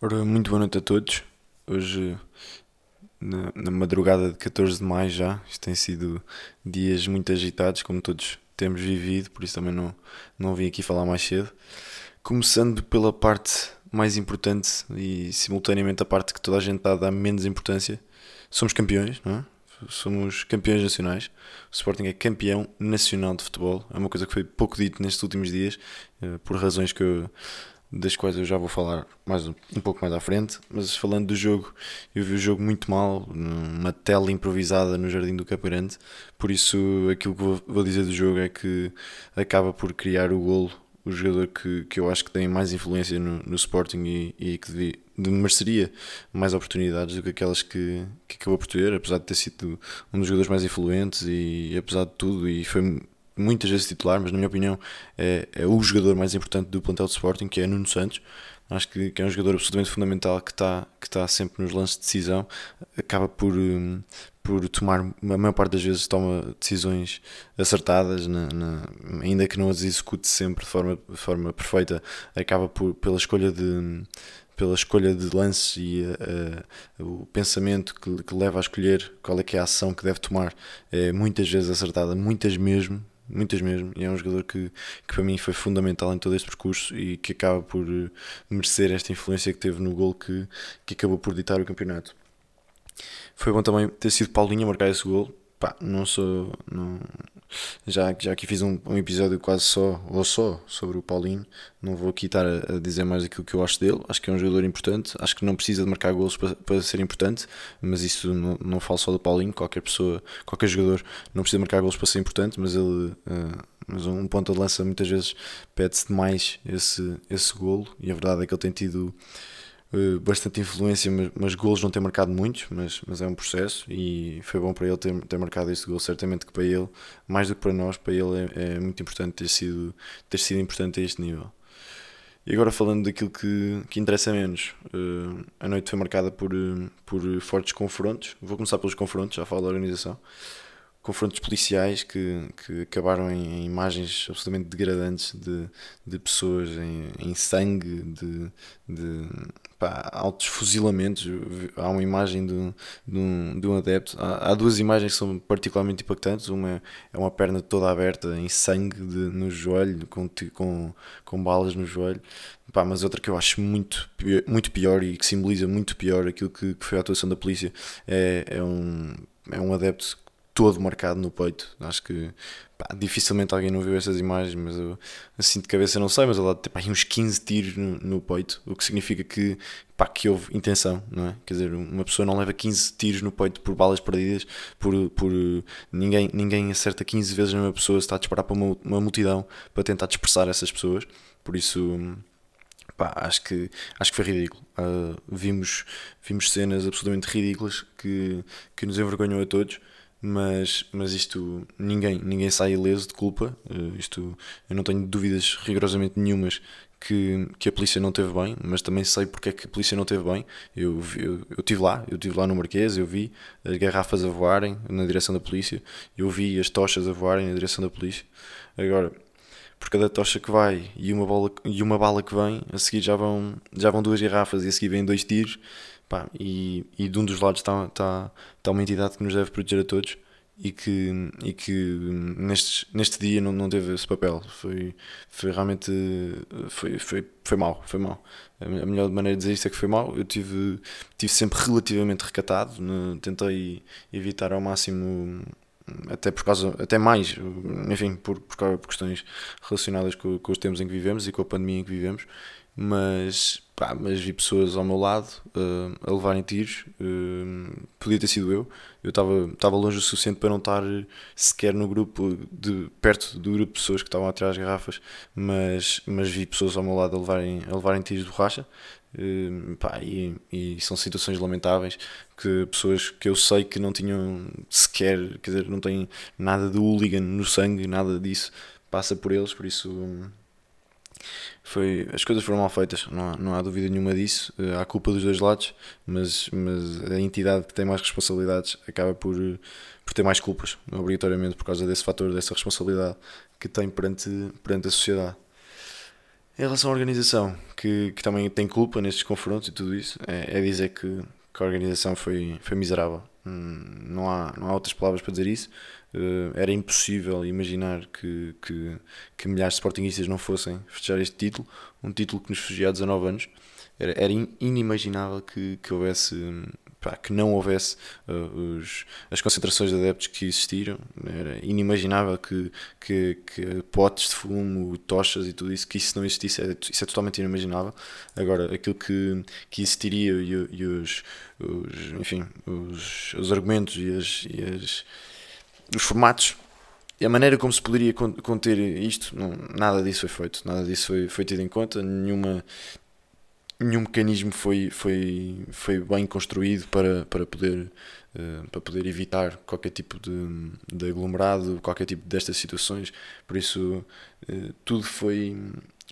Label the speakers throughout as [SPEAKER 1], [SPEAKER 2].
[SPEAKER 1] Ora, muito boa noite a todos. Hoje, na, na, madrugada de 14 de maio já, isto tem sido dias muito agitados, como todos temos vivido, por isso também não, não vim aqui falar mais cedo. Começando pela parte mais importante e simultaneamente a parte que toda a gente dá menos importância, somos campeões, não é? Somos campeões nacionais. O Sporting é campeão nacional de futebol. É uma coisa que foi pouco dito nestes últimos dias, eh, por razões que eu das quais eu já vou falar mais um, um, pouco mais à frente, mas falando do jogo, eu vi o jogo muito mal, numa tela improvisada no Jardim do Caparante, por isso aquilo que vou, vou dizer do jogo é que acaba por criar o golo o jogador que, que eu acho que tem mais influência no, no Sporting e, e que devia, de mereceria mais oportunidades do que aquelas que, que acabou por ter, apesar de ter sido um dos jogadores mais influentes e, apesar de tudo, e foi muitas vezes titular, mas na minha opinião é, é o jogador mais importante do plantel de Sporting, que é Nuno Santos. Acho que, que é um jogador absolutamente fundamental que está que está sempre nos lances de decisão, acaba por, um, por tomar, a maior parte das vezes toma decisões acertadas, na, na, ainda que não as execute sempre de forma, de forma perfeita, acaba por, pela escolha de pela escolha de lances e uh, o pensamento que, que leva a escolher qual é que é a ação que deve tomar é muitas vezes acertada, muitas mesmo, muitas mesmo, e é um jogador que, que para mim foi fundamental em todo este percurso e que acaba por eh, merecer esta influência que teve no gol que, que acabou por ditar o campeonato. Foi bom também ter sido Paulinho a marcar esse gol. Pá, não sou. Não, já, já aqui fiz um, um, episódio quase só, ou só, sobre o Paulinho. Não vou aqui estar a, a, dizer mais aquilo que eu acho dele. Acho que é um jogador importante. Acho que não precisa de marcar golos para, para ser importante, mas isso não, não falo só do Paulinho. Qualquer pessoa, qualquer jogador não precisa marcar golos para ser importante, mas ele. Uh, mas um ponto de lança muitas vezes pede-se demais esse, esse golo e a verdade é que ele tem tido bastante influência, mas, mas golos não tem marcado muitos, mas, mas é um processo e foi bom para ele ter, ter marcado este gol. Certamente que para ele, mais do que para nós, para ele é, é muito importante ter sido, ter sido importante a este nível. E agora falando daquilo que, que interessa menos, uh, a noite foi marcada por, uh, por fortes confrontos. Vou começar pelos confrontos, já falo da organização confrontos policiais que, que acabaram em, em imagens absolutamente degradantes de, de pessoas em, em sangue, de, de pá, altos fuzilamentos. Há uma imagem de, de, um, de um adepto. Há, há, duas imagens que são particularmente impactantes. Uma é uma perna toda aberta, em sangue de, no joelho, com, com, com balas no joelho. Pá, mas outra que eu acho muito, muito pior e que simboliza muito pior aquilo que, que foi a atuação da polícia é, é um, é um adepto todo marcado no peito. Acho que pá, dificilmente alguém não viu essas imagens, mas eu assim de cabeça não sei, mas lá tem uns 15 tiros no, no, peito, o que significa que, pá, que houve intenção, não é? Quer dizer, uma pessoa não leva 15 tiros no peito por balas perdidas, por, por ninguém, ninguém acerta 15 vezes mesma pessoa, se está a disparar para uma, uma multidão para tentar dispersar essas pessoas, por isso. Pá, acho que acho que foi ridículo. Uh, vimos vimos cenas absolutamente ridículas que que nos envergonham a todos mas, mas isto ninguém, ninguém sai ileso de culpa. Uh, isto eu não tenho dúvidas rigorosamente nenhumas que, que a polícia não teve bem, mas também sei porque é que a polícia não teve bem. Eu, eu, eu estive lá, eu estive lá no Marquês, eu vi as garrafas a voarem na direção da polícia, eu vi as tochas a voarem na direção da polícia. Agora, por cada tocha que vai e uma, bola, e uma bala que vem, a seguir já vão, já vão duas garrafas e a seguir vêm dois tiros Pá, e, e de um dos lados está, está, uma entidade que nos deve proteger a todos e que, e que neste, neste dia não, não teve esse papel. Foi, foi realmente foi, foi, foi mal, foi mal. A melhor maneira de dizer isto é que foi mal. Eu tive, tive sempre relativamente recatado, né? tentei evitar ao máximo até por causa, até mais, enfim, por, por, por questões relacionadas com, com os tempos em que vivemos e com a pandemia em que vivemos, mas, pá, mas vi pessoas ao meu lado uh, a levarem tiros, uh, podia ter sido eu, eu estava longe o suficiente para não estar sequer no grupo, de, perto do grupo de pessoas que estavam atrás das garrafas, mas, mas vi pessoas ao meu lado a levarem, a levarem tiros de borracha, uh, pá, e, e são situações lamentáveis que pessoas que eu sei que não tinham sequer, quer dizer, não têm nada de hooligan no sangue, nada disso, passa por eles, por isso... Um, foi, as coisas foram mal feitas, não há, não há dúvida nenhuma disso. Eh, há culpa dos dois lados, mas, mas a entidade que tem mais responsabilidades acaba por, por ter mais culpas, obrigatoriamente, por causa desse fator, dessa responsabilidade que tem perante, perante a sociedade. Em relação à organização, que, que também tem culpa nestes confrontos e tudo isso, é, é dizer que, que, a organização foi, foi miserável. Hum, não, há, não há outras palavras para dizer isso. Uh, era impossível imaginar que, que, que milhares de sportingistas não fossem festejar este título, um título que nos fugia há 19 anos. Era, era inimaginável que, que houvesse pá, que não houvesse uh, os, as concentrações de adeptos que existiram. Era inimaginável que, que, que, potes de fumo, tochas e tudo isso, que isso não existisse. É, isso é totalmente inimaginável. Agora, aquilo que, que existiria e, e os, os, enfim, os, os argumentos e, as, e as, os formatos a maneira como se poderia conter isto, não, nada disso foi feito, nada disso foi, foi tido em conta, nenhuma, nenhum mecanismo foi, foi, foi bem construído para, para, poder, uh, para poder evitar qualquer tipo de, de aglomerado, qualquer tipo destas situações. Por isso, uh, tudo foi,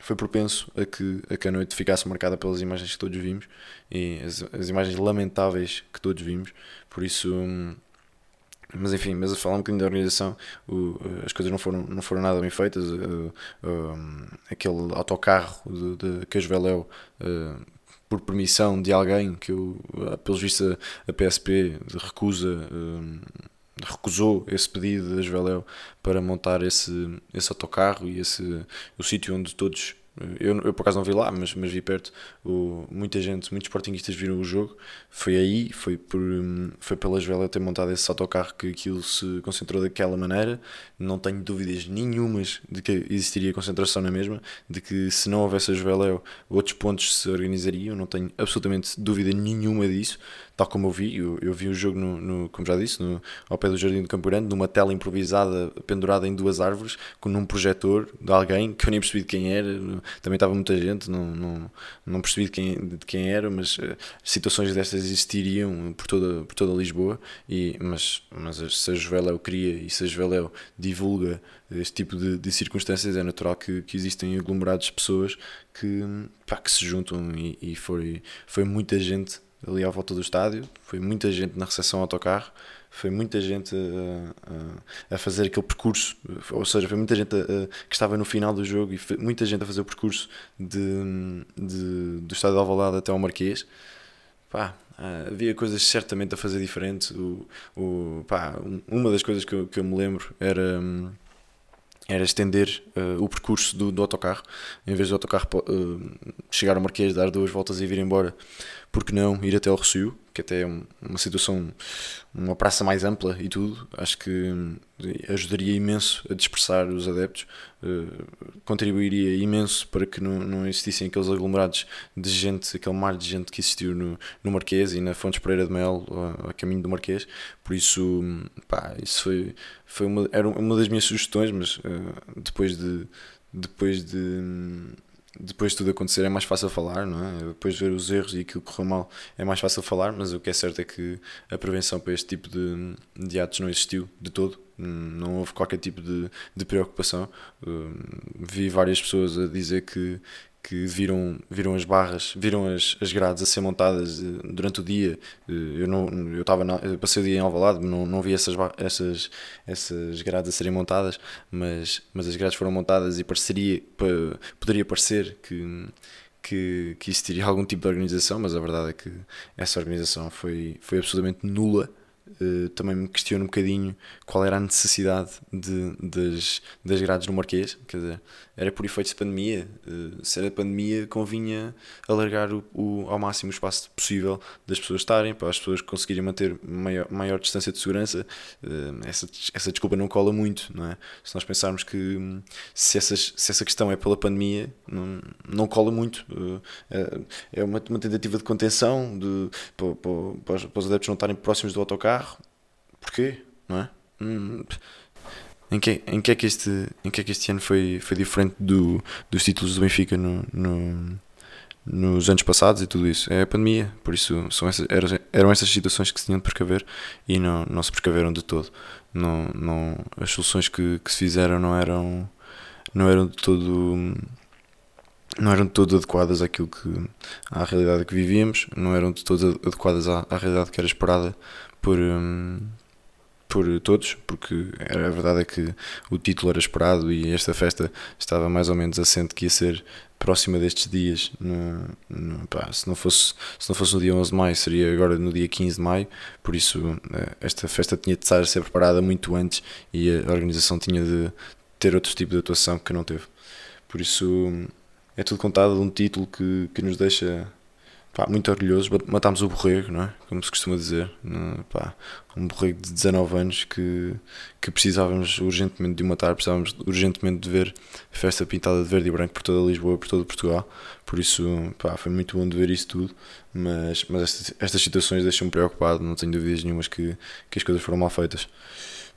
[SPEAKER 1] foi propenso a que, a que a noite ficasse marcada pelas imagens que todos vimos e as, as imagens lamentáveis que todos vimos. Por isso. Mas enfim, mas a falar um bocadinho da organização, o, as coisas não foram, não foram nada bem feitas. Uh, uh, aquele autocarro de, de Casveléu, uh, por permissão de alguém que, eu, pelos vistos, a, PSP recusa. recusou esse pedido de Asveléu para montar esse, esse autocarro e esse, o sítio onde todos eu, eu por acaso não vi lá, mas, mas vi perto. O, muita gente, muitos sportinguistas viram o jogo. Foi aí, foi, por, foi pela Joela ter montado esse autocarro que aquilo se concentrou daquela maneira. Não tenho dúvidas nenhumas de que existiria concentração na mesma, de que se não houvesse a Joela, outros pontos se organizariam. Não tenho absolutamente dúvida nenhuma disso tal como eu vi, eu, eu vi o jogo, no, no, como já disse, no, ao pé do Jardim do Campo Grande, numa tela improvisada pendurada em duas árvores, com um projetor de alguém que eu nem percebi de quem era, também estava muita gente, não, não, não percebi de quem, de quem era, mas uh, situações destas existiriam por toda, por toda Lisboa, e, mas, mas se a Juveléu cria e se a Juveléu divulga este tipo de, de, circunstâncias, é natural que, que existem aglomerados de pessoas que, pá, que se juntam e, e foi, foi muita gente ali à volta do estádio. Foi muita gente na recepção autocarro, foi muita gente a, a, a fazer aquele percurso, ou seja, foi muita gente a, que estava no final do jogo e muita gente a fazer o percurso de, de, do estádio de Alvalade até ao Marquês. Pá, havia coisas certamente a fazer diferente. O, o, pá, uma das coisas que eu, que eu me lembro era era estender uh, o percurso do, do, autocarro, em vez do autocarro uh, chegar ao Marquês, dar duas voltas e vir embora, porque não ir até ao Rocio, que até é uma situação, uma praça mais ampla e tudo, acho que hum, ajudaria imenso a dispersar os adeptos, uh, contribuiria imenso para que não, não existissem aqueles aglomerados de gente, aquele mar de gente que existiu no, no Marquês e na Fontes Pereira de Mel, a, a caminho do Marquês, por isso, pá, isso foi, foi uma, era uma das minhas sugestões, mas uh, depois de depois de hum, depois de tudo acontecer é mais fácil falar, não é? Depois de ver os erros e aquilo que correu mal é mais fácil falar, mas o que é certo é que a prevenção para este tipo de, de atos não existiu de todo, não houve qualquer tipo de, de preocupação. Uh, vi várias pessoas a dizer que, que viram, viram as barras, viram as, as grades a ser montadas eh, durante o dia. Eh, eu não eu estava passei o dia em Alvalade, não, não vi essas, essas, essas grades a serem montadas, mas, mas as grades foram montadas e pareceria, poderia parecer que que, que existiria algum tipo de organização, mas a verdade é que essa organização foi, foi absolutamente nula Uh, também me questiono um bocadinho qual era a necessidade de, das, das grades no Marquês. Quer dizer, era por efeitos de pandemia. Uh, se era pandemia, convinha alargar o, o, ao máximo o espaço possível das pessoas estarem, para as pessoas conseguirem manter maior, maior distância de segurança. Uh, essa, essa desculpa não cola muito, não é? Se nós pensarmos que hum, se, essas, se essa questão é pela pandemia, não, não cola muito. É, é uma, uma tentativa de contenção de, para, para, para os adeptos não estarem próximos do autocarro carro. Porquê? Não é? Hum, em que, em que é que este, em que é que este ano foi, foi diferente do, dos títulos do Benfica no, no, nos anos passados e tudo isso? É a pandemia, por isso são essas, eram, eram essas situações que se tinham de precaver e não, não se precaveram de todo. Não, não, as soluções que, que se fizeram não eram, não eram de todo não eram de todo adequadas àquilo que à realidade que vivíamos, não eram de todo adequadas à, à realidade que era esperada por, um, por todos, porque a verdade é que o título era esperado e esta festa estava mais ou menos assente que ia ser próxima destes dias. No, no, pá, se, não fosse, se não fosse no dia 11 de maio, seria agora no dia 15 de maio. Por isso, eh, esta festa tinha de estar a ser preparada muito antes e a organização tinha de ter outro tipo de atuação que não teve. Por isso, é tudo contado de um título que, que nos deixa pá, muito orgulhosos. Matámos o borrego, não é? Como se costuma dizer. Pá, um borrego de 19 anos que, que precisávamos urgentemente de o matar, precisávamos urgentemente de ver a festa pintada de verde e branco por toda Lisboa, por todo Portugal. Por isso, pá, foi muito bom de ver isso tudo. Mas, mas estas, estas situações deixam-me preocupado, não tenho dúvidas nenhumas que, que as coisas foram mal feitas.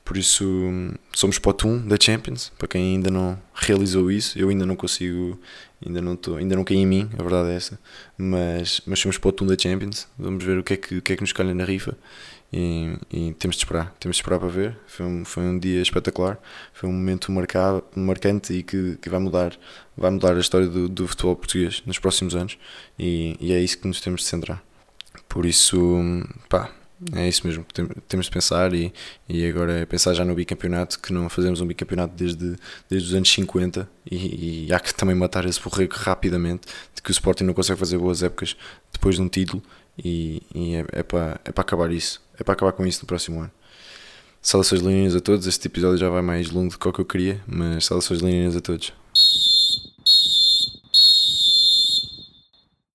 [SPEAKER 1] Por isso, somos pot 1 da Champions. Para quem ainda não realizou isso, eu ainda não consigo, ainda não, tô, ainda não caí em mim, a verdade é essa. Mas, mas somos pot 1 da Champions. Vamos ver o que é que, o que, é que nos calha na rifa. E, e, temos de esperar, temos de esperar para ver. Foi um, foi um dia espetacular, foi um momento marcado, marcante e que, que vai mudar, vai mudar a história do, do futebol português nos próximos anos. E, e é isso que nos temos de centrar. Por isso, pá, é isso mesmo temos de pensar e, e agora é pensar já no bicampeonato, que não fazemos um bicampeonato desde, desde os anos 50 e, e há que também matar esse borrego rapidamente, de que o Sporting não consegue fazer boas épocas depois de um título e, e é, é, para, é para acabar isso, é para acabar com isso no próximo ano. Saudações leoninas a todos, este episódio já vai mais longo do que o que eu queria, mas saudações leoninas a todos.